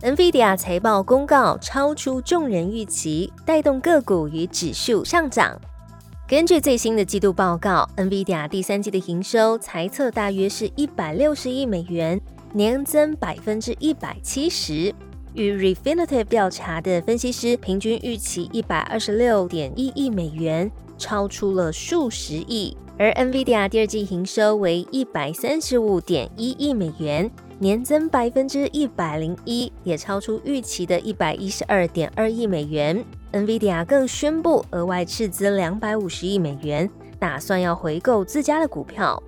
NVIDIA 财报公告超出众人预期，带动个股与指数上涨。根据最新的季度报告，NVIDIA 第三季的营收猜测大约是一百六十亿美元，年增百分之一百七十。与 Refinitiv 调查的分析师平均预期一百二十六点一亿美元，超出了数十亿。而 NVIDIA 第二季营收为一百三十五点一亿美元。年增百分之一百零一，也超出预期的一百一十二点二亿美元。NVIDIA 更宣布额外斥资两百五十亿美元，打算要回购自家的股票。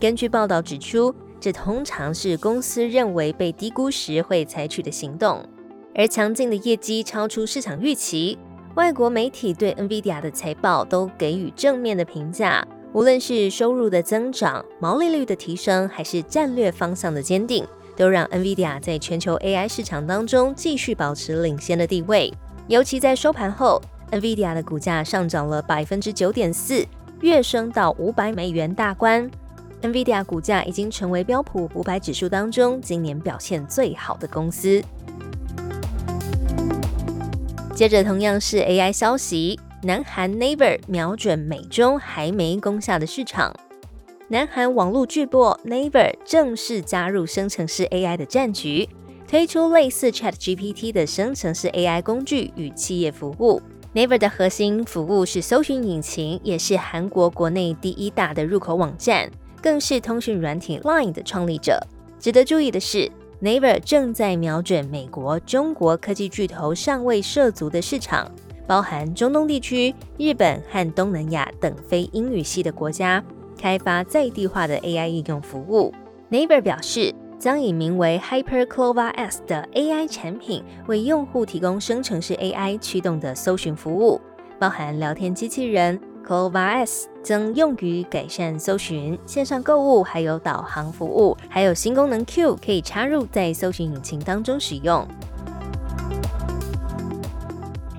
根据报道指出，这通常是公司认为被低估时会采取的行动。而强劲的业绩超出市场预期，外国媒体对 NVIDIA 的财报都给予正面的评价。无论是收入的增长、毛利率的提升，还是战略方向的坚定，都让 NVIDIA 在全球 AI 市场当中继续保持领先的地位。尤其在收盘后，NVIDIA 的股价上涨了百分之九点四，跃升到五百美元大关。NVIDIA 股价已经成为标普五百指数当中今年表现最好的公司。接着，同样是 AI 消息。南韩 Naver 瞄准美中还没攻下的市场。南韩网络巨擘 Naver 正式加入生成式 AI 的战局，推出类似 ChatGPT 的生成式 AI 工具与企业服务。Naver 的核心服务是搜寻引擎，也是韩国国内第一大的入口网站，更是通讯软体 Line 的创立者。值得注意的是，Naver 正在瞄准美国、中国科技巨头尚未涉足的市场。包含中东地区、日本和东南亚等非英语系的国家，开发在地化的 AI 应用服务。Naver 表示，将以名为 HyperClova S 的 AI 产品，为用户提供生成式 AI 驱动的搜寻服务，包含聊天机器人 Clova S，将用于改善搜寻、线上购物，还有导航服务，还有新功能 Q 可以插入在搜寻引擎当中使用。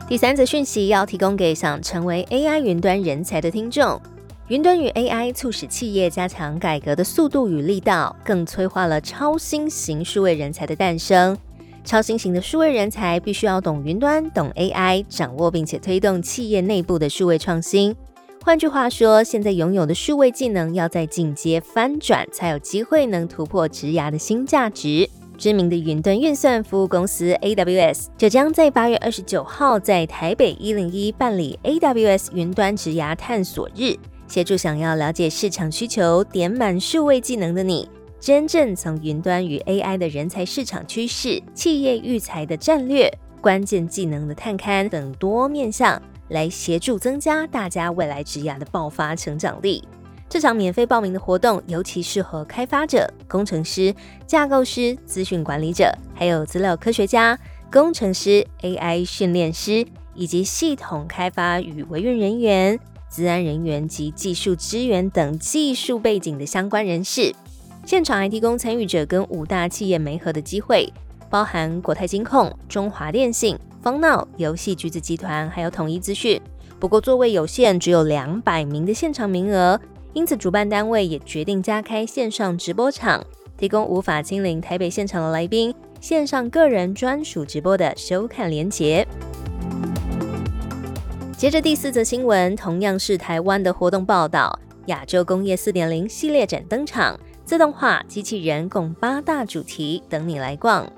第三则讯息要提供给想成为 AI 云端人才的听众。云端与 AI 促使企业加强改革的速度与力道，更催化了超新型数位人才的诞生。超新型的数位人才必须要懂云端、懂 AI，掌握并且推动企业内部的数位创新。换句话说，现在拥有的数位技能要在进阶翻转，才有机会能突破职涯的新价值。知名的云端运算服务公司 AWS 就将在八月二十九号在台北一零一办理 AWS 云端职涯探索日，协助想要了解市场需求、点满数位技能的你，真正从云端与 AI 的人才市场趋势、企业育才的战略、关键技能的探勘等多面向，来协助增加大家未来职涯的爆发成长力。这场免费报名的活动尤其适合开发者、工程师、架构师、资讯管理者，还有资料科学家、工程师、AI 训练师，以及系统开发与维运人员、资安人员及技术支援等技术背景的相关人士。现场还提供参与者跟五大企业媒合的机会，包含国泰金控、中华电信、方闹、游戏橘子集团，还有统一资讯。不过座位有限，只有两百名的现场名额。因此，主办单位也决定加开线上直播场，提供无法亲临台北现场的来宾线上个人专属直播的收看连结。接着第四则新闻，同样是台湾的活动报道：亚洲工业四点零系列展登场，自动化、机器人共八大主题等你来逛。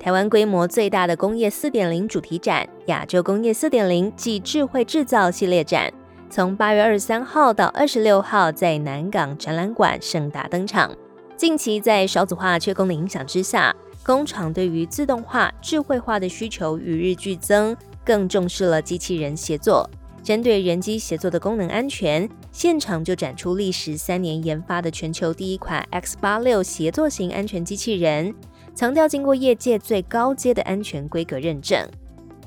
台湾规模最大的工业四点零主题展——亚洲工业四点零暨智慧制造系列展。从八月二十三号到二十六号，在南港展览馆盛大登场。近期在少子化缺工的影响之下，工厂对于自动化、智慧化的需求与日俱增，更重视了机器人协作。针对人机协作的功能安全，现场就展出历时三年研发的全球第一款 X 八六协作型安全机器人。强调经过业界最高阶的安全规格认证。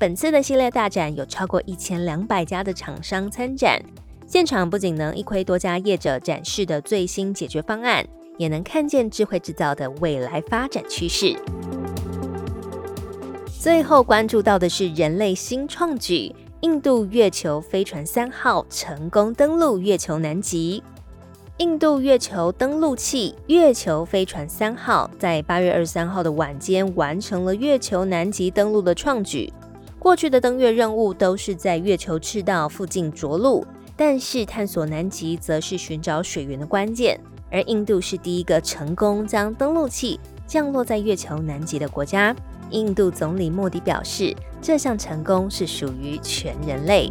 本次的系列大展有超过一千两百家的厂商参展，现场不仅能一窥多家业者展示的最新解决方案，也能看见智慧制造的未来发展趋势。最后关注到的是人类新创举。印度月球飞船三号成功登陆月球南极。印度月球登陆器月球飞船三号在八月二十三号的晚间完成了月球南极登陆的创举。过去的登月任务都是在月球赤道附近着陆，但是探索南极则是寻找水源的关键。而印度是第一个成功将登陆器降落在月球南极的国家。印度总理莫迪表示，这项成功是属于全人类。